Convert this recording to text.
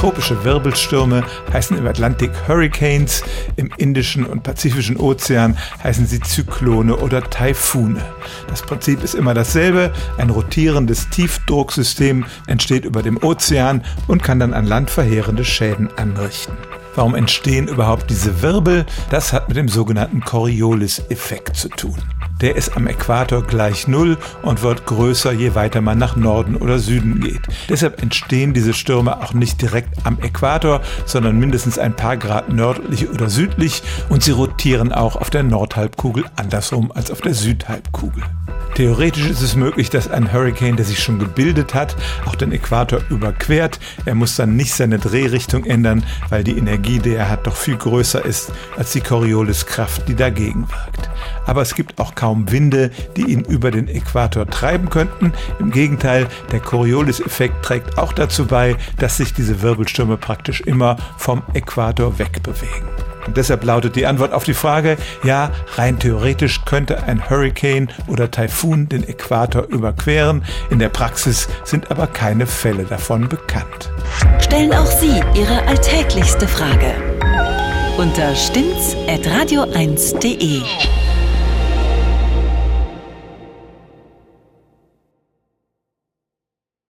Tropische Wirbelstürme heißen im Atlantik Hurricanes, im Indischen und Pazifischen Ozean heißen sie Zyklone oder Taifune. Das Prinzip ist immer dasselbe. Ein rotierendes Tiefdrucksystem entsteht über dem Ozean und kann dann an Land verheerende Schäden anrichten. Warum entstehen überhaupt diese Wirbel? Das hat mit dem sogenannten Coriolis-Effekt zu tun. Der ist am Äquator gleich Null und wird größer, je weiter man nach Norden oder Süden geht. Deshalb entstehen diese Stürme auch nicht direkt am Äquator, sondern mindestens ein paar Grad nördlich oder südlich und sie rotieren auch auf der Nordhalbkugel andersrum als auf der Südhalbkugel. Theoretisch ist es möglich, dass ein Hurricane, der sich schon gebildet hat, auch den Äquator überquert. Er muss dann nicht seine Drehrichtung ändern, weil die Energie, die er hat, doch viel größer ist als die Corioliskraft, die dagegen wirkt. Aber es gibt auch kaum Winde, die ihn über den Äquator treiben könnten. Im Gegenteil, der Coriolis-Effekt trägt auch dazu bei, dass sich diese Wirbelstürme praktisch immer vom Äquator wegbewegen. Und deshalb lautet die Antwort auf die Frage, ja, rein theoretisch könnte ein Hurricane oder Taifun den Äquator überqueren. In der Praxis sind aber keine Fälle davon bekannt. Stellen auch Sie Ihre alltäglichste Frage unter stimmtz.radio1.de.